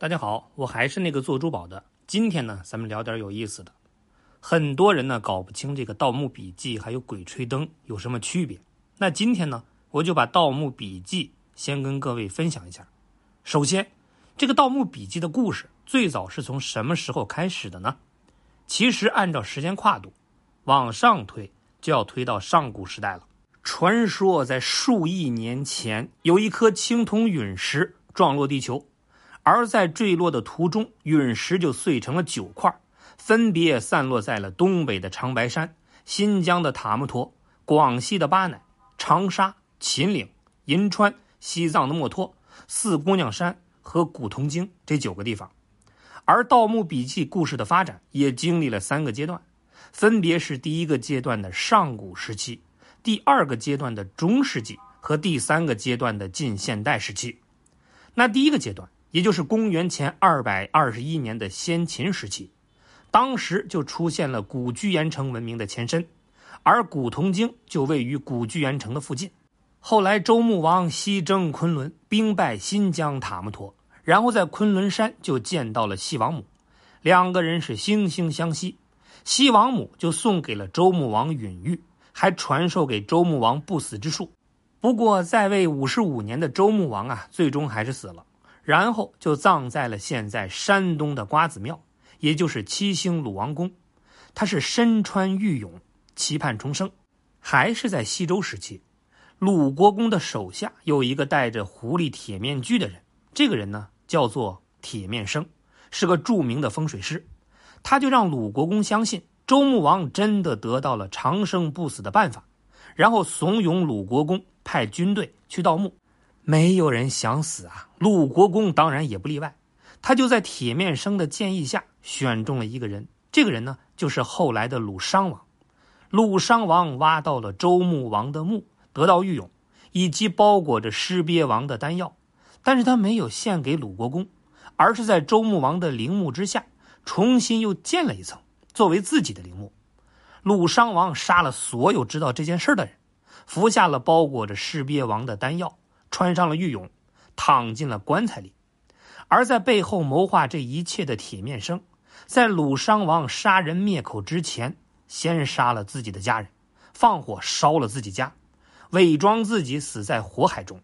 大家好，我还是那个做珠宝的。今天呢，咱们聊点有意思的。很多人呢搞不清这个《盗墓笔记》还有《鬼吹灯》有什么区别。那今天呢，我就把《盗墓笔记》先跟各位分享一下。首先，这个《盗墓笔记》的故事最早是从什么时候开始的呢？其实按照时间跨度往上推，就要推到上古时代了。传说在数亿年前，有一颗青铜陨石撞落地球。而在坠落的途中，陨石就碎成了九块，分别散落在了东北的长白山、新疆的塔木托、广西的巴乃、长沙、秦岭、银川、西藏的墨脱、四姑娘山和古铜京这九个地方。而《盗墓笔记》故事的发展也经历了三个阶段，分别是第一个阶段的上古时期、第二个阶段的中世纪和第三个阶段的近现代时期。那第一个阶段。也就是公元前二百二十一年的先秦时期，当时就出现了古居延城文明的前身，而古铜京就位于古居延城的附近。后来周穆王西征昆仑，兵败新疆塔木托，然后在昆仑山就见到了西王母，两个人是惺惺相惜。西王母就送给了周穆王允玉，还传授给周穆王不死之术。不过在位五十五年的周穆王啊，最终还是死了。然后就葬在了现在山东的瓜子庙，也就是七星鲁王宫。他是身穿玉俑，期盼重生。还是在西周时期，鲁国公的手下有一个戴着狐狸铁面具的人，这个人呢叫做铁面生，是个著名的风水师。他就让鲁国公相信周穆王真的得到了长生不死的办法，然后怂恿鲁国公派军队去盗墓。没有人想死啊！鲁国公当然也不例外，他就在铁面生的建议下选中了一个人。这个人呢，就是后来的鲁殇王。鲁殇王挖到了周穆王的墓，得到玉俑以及包裹着尸鳖王的丹药，但是他没有献给鲁国公，而是在周穆王的陵墓之下重新又建了一层，作为自己的陵墓。鲁殇王杀了所有知道这件事的人，服下了包裹着尸鳖王的丹药。穿上了玉俑，躺进了棺材里。而在背后谋划这一切的铁面生，在鲁殇王杀人灭口之前，先杀了自己的家人，放火烧了自己家，伪装自己死在火海中。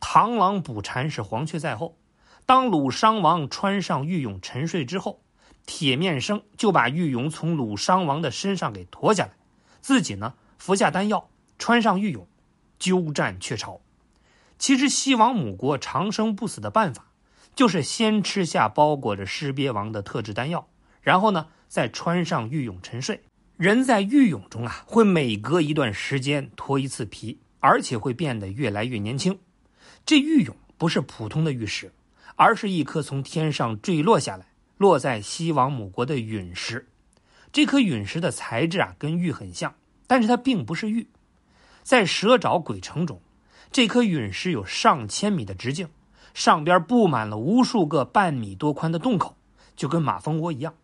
螳螂捕蝉是黄雀在后。当鲁殇王穿上玉俑沉睡之后，铁面生就把玉俑从鲁殇王的身上给脱下来，自己呢服下丹药，穿上玉俑，鸠占鹊巢。其实西王母国长生不死的办法，就是先吃下包裹着尸鳖王的特制丹药，然后呢再穿上玉俑沉睡。人在玉俑中啊，会每隔一段时间脱一次皮，而且会变得越来越年轻。这玉俑不是普通的玉石，而是一颗从天上坠落下来、落在西王母国的陨石。这颗陨石的材质啊，跟玉很像，但是它并不是玉。在蛇爪鬼城中。这颗陨石有上千米的直径，上边布满了无数个半米多宽的洞口，就跟马蜂窝一样。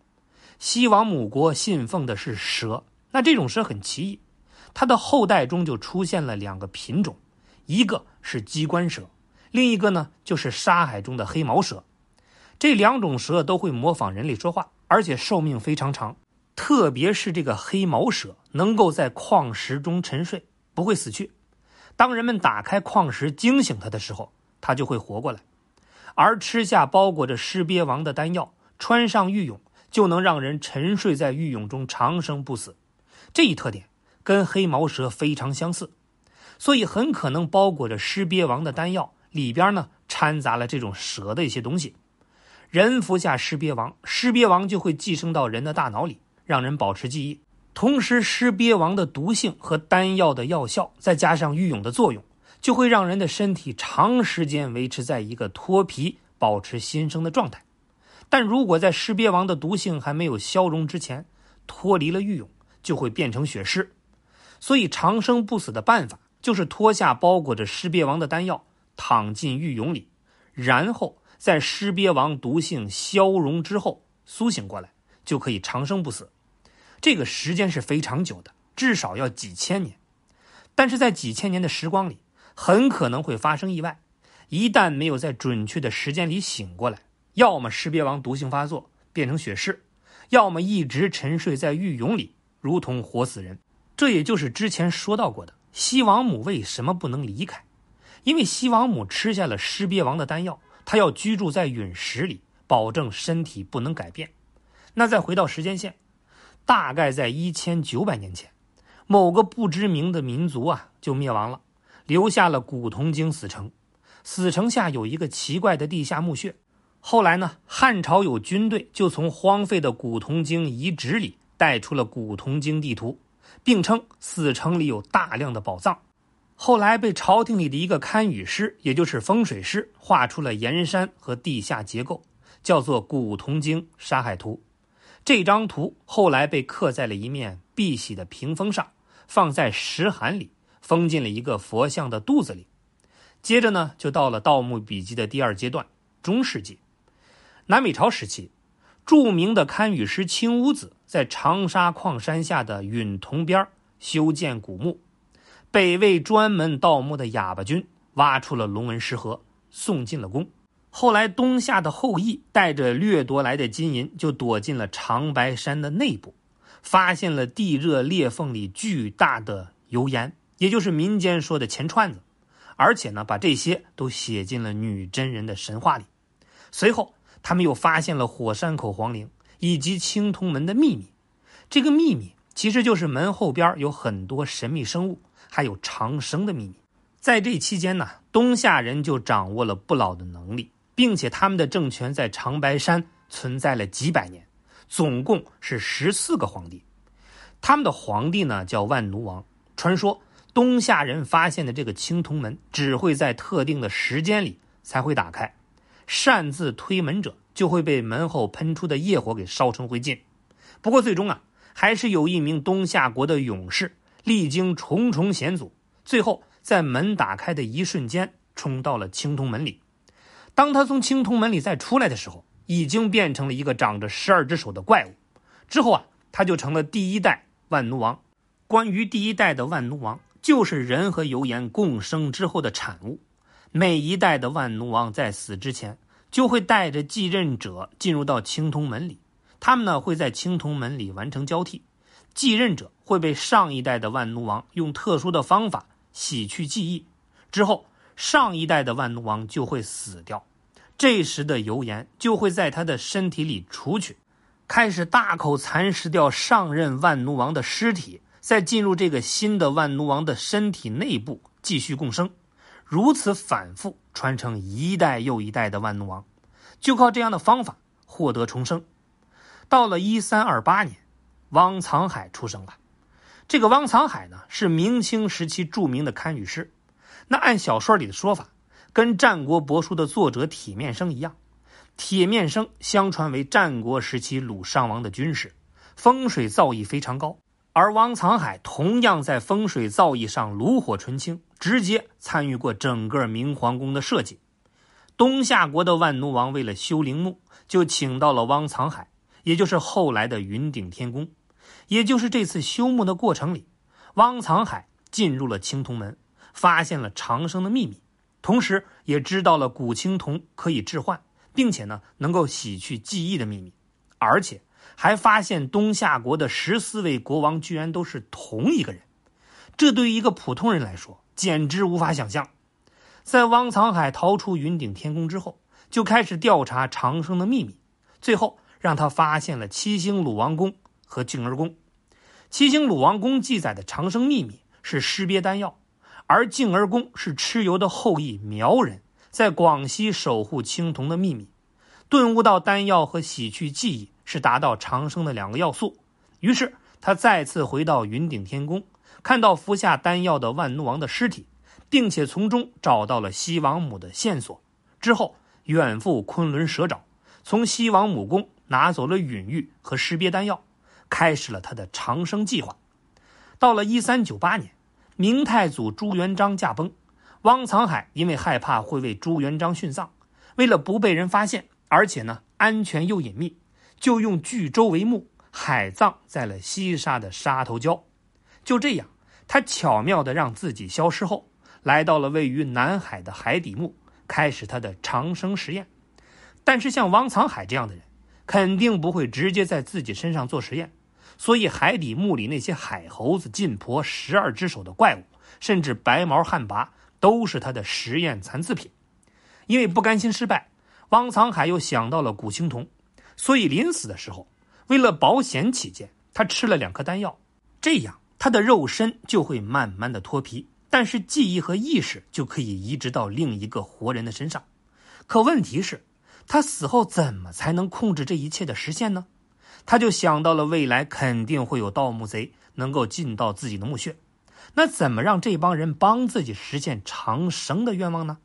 西王母国信奉的是蛇，那这种蛇很奇异，它的后代中就出现了两个品种，一个是鸡冠蛇，另一个呢就是沙海中的黑毛蛇。这两种蛇都会模仿人类说话，而且寿命非常长，特别是这个黑毛蛇能够在矿石中沉睡，不会死去。当人们打开矿石惊醒它的时候，它就会活过来；而吃下包裹着尸鳖王的丹药，穿上玉俑，就能让人沉睡在玉俑中长生不死。这一特点跟黑毛蛇非常相似，所以很可能包裹着尸鳖王的丹药里边呢掺杂了这种蛇的一些东西。人服下尸鳖王，尸鳖王就会寄生到人的大脑里，让人保持记忆。同时，尸鳖王的毒性和丹药的药效，再加上玉俑的作用，就会让人的身体长时间维持在一个脱皮、保持新生的状态。但如果在尸鳖王的毒性还没有消融之前，脱离了玉俑，就会变成血尸。所以，长生不死的办法就是脱下包裹着尸鳖王的丹药，躺进玉俑里，然后在尸鳖王毒性消融之后苏醒过来，就可以长生不死。这个时间是非常久的，至少要几千年。但是在几千年的时光里，很可能会发生意外。一旦没有在准确的时间里醒过来，要么尸鳖王毒性发作变成血尸，要么一直沉睡在玉俑里，如同活死人。这也就是之前说到过的西王母为什么不能离开，因为西王母吃下了尸鳖王的丹药，她要居住在陨石里，保证身体不能改变。那再回到时间线，大概在一千九百年前，某个不知名的民族啊就灭亡了，留下了古铜精死城。死城下有一个奇怪的地下墓穴。后来呢，汉朝有军队就从荒废的古铜精遗址里带出了古铜精地图，并称死城里有大量的宝藏。后来被朝廷里的一个堪舆师，也就是风水师，画出了岩山和地下结构，叫做《古铜精沙海图》。这张图后来被刻在了一面碧玺的屏风上，放在石函里，封进了一个佛像的肚子里。接着呢，就到了《盗墓笔记》的第二阶段——中世纪。南北朝时期，著名的堪舆师青乌子在长沙矿山下的陨铜边修建古墓。北魏专门盗墓的哑巴军挖出了龙纹石盒，送进了宫。后来，东夏的后裔带着掠夺来的金银，就躲进了长白山的内部，发现了地热裂缝里巨大的油盐，也就是民间说的钱串子。而且呢，把这些都写进了女真人的神话里。随后，他们又发现了火山口皇陵以及青铜门的秘密。这个秘密其实就是门后边有很多神秘生物，还有长生的秘密。在这期间呢，东夏人就掌握了不老的能力，并且他们的政权在长白山存在了几百年，总共是十四个皇帝。他们的皇帝呢叫万奴王。传说。东夏人发现的这个青铜门，只会在特定的时间里才会打开，擅自推门者就会被门后喷出的业火给烧成灰烬。不过最终啊，还是有一名东夏国的勇士，历经重重险阻，最后在门打开的一瞬间冲到了青铜门里。当他从青铜门里再出来的时候，已经变成了一个长着十二只手的怪物。之后啊，他就成了第一代万奴王。关于第一代的万奴王。就是人和油盐共生之后的产物。每一代的万奴王在死之前，就会带着继任者进入到青铜门里。他们呢会在青铜门里完成交替，继任者会被上一代的万奴王用特殊的方法洗去记忆，之后上一代的万奴王就会死掉。这时的油盐就会在他的身体里出去，开始大口蚕食掉上任万奴王的尸体。再进入这个新的万奴王的身体内部继续共生，如此反复传承一代又一代的万奴王，就靠这样的方法获得重生。到了一三二八年，汪藏海出生了。这个汪藏海呢，是明清时期著名的堪舆师。那按小说里的说法，跟战国帛书的作者铁面生一样。铁面生相传为战国时期鲁殇王的军师，风水造诣非常高。而汪藏海同样在风水造诣上炉火纯青，直接参与过整个明皇宫的设计。东夏国的万奴王为了修陵墓，就请到了汪藏海，也就是后来的云顶天宫。也就是这次修墓的过程里，汪藏海进入了青铜门，发现了长生的秘密，同时也知道了古青铜可以置换，并且呢能够洗去记忆的秘密，而且。还发现东夏国的十四位国王居然都是同一个人，这对于一个普通人来说简直无法想象。在汪藏海逃出云顶天宫之后，就开始调查长生的秘密，最后让他发现了七星鲁王宫和静儿宫。七星鲁王宫记载的长生秘密是尸鳖丹药，而静儿宫是蚩尤的后裔苗人在广西守护青铜的秘密，顿悟到丹药和洗去记忆。是达到长生的两个要素，于是他再次回到云顶天宫，看到服下丹药的万奴王的尸体，并且从中找到了西王母的线索。之后远赴昆仑蛇沼，从西王母宫拿走了陨玉和尸鳖丹药，开始了他的长生计划。到了一三九八年，明太祖朱元璋驾崩，汪藏海因为害怕会为朱元璋殉葬，为了不被人发现，而且呢安全又隐秘。就用巨舟为墓，海葬在了西沙的沙头礁。就这样，他巧妙地让自己消失后，来到了位于南海的海底墓，开始他的长生实验。但是像汪藏海这样的人，肯定不会直接在自己身上做实验。所以海底墓里那些海猴子、晋婆、十二只手的怪物，甚至白毛旱魃，都是他的实验残次品。因为不甘心失败，汪藏海又想到了古青铜，所以临死的时候，为了保险起见，他吃了两颗丹药，这样他的肉身就会慢慢的脱皮，但是记忆和意识就可以移植到另一个活人的身上。可问题是，他死后怎么才能控制这一切的实现呢？他就想到了未来肯定会有盗墓贼能够进到自己的墓穴，那怎么让这帮人帮自己实现长生的愿望呢？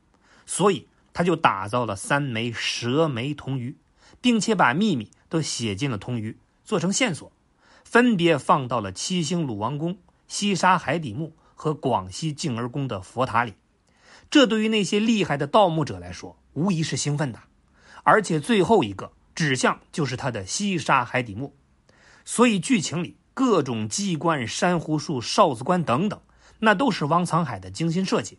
所以。他就打造了三枚蛇眉铜鱼，并且把秘密都写进了铜鱼，做成线索，分别放到了七星鲁王宫、西沙海底墓和广西静儿宫的佛塔里。这对于那些厉害的盗墓者来说，无疑是兴奋的。而且最后一个指向就是他的西沙海底墓，所以剧情里各种机关、珊瑚树、哨子关等等，那都是汪藏海的精心设计。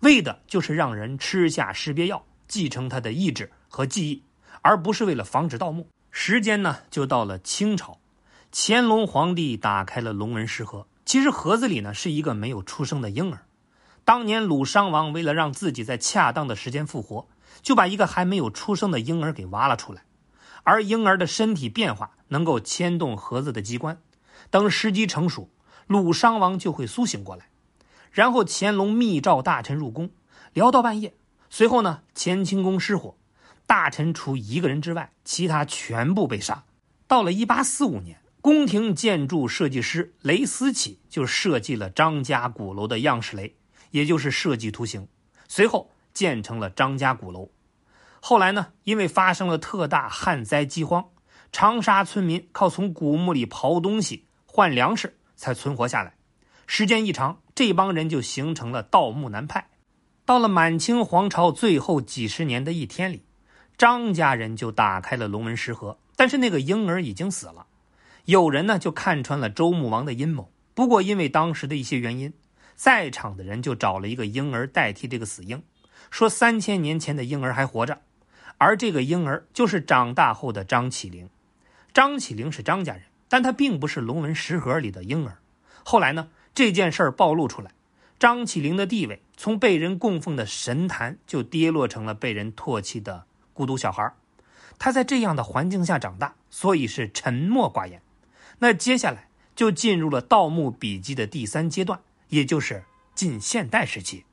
为的就是让人吃下识别药，继承他的意志和记忆，而不是为了防止盗墓。时间呢，就到了清朝，乾隆皇帝打开了龙纹石盒，其实盒子里呢是一个没有出生的婴儿。当年鲁殇王为了让自己在恰当的时间复活，就把一个还没有出生的婴儿给挖了出来，而婴儿的身体变化能够牵动盒子的机关，等时机成熟，鲁殇王就会苏醒过来。然后乾隆密召大臣入宫，聊到半夜。随后呢，乾清宫失火，大臣除一个人之外，其他全部被杀。到了一八四五年，宫廷建筑设计师雷思启就设计了张家鼓楼的样式雷，也就是设计图形。随后建成了张家鼓楼。后来呢，因为发生了特大旱灾饥荒，长沙村民靠从古墓里刨东西换粮食才存活下来。时间一长，这帮人就形成了盗墓南派。到了满清皇朝最后几十年的一天里，张家人就打开了龙门石盒，但是那个婴儿已经死了。有人呢就看穿了周穆王的阴谋，不过因为当时的一些原因，在场的人就找了一个婴儿代替这个死婴，说三千年前的婴儿还活着，而这个婴儿就是长大后的张起灵。张起灵是张家人，但他并不是龙纹石盒里的婴儿。后来呢？这件事儿暴露出来，张起灵的地位从被人供奉的神坛就跌落成了被人唾弃的孤独小孩他在这样的环境下长大，所以是沉默寡言。那接下来就进入了《盗墓笔记》的第三阶段，也就是近现代时期。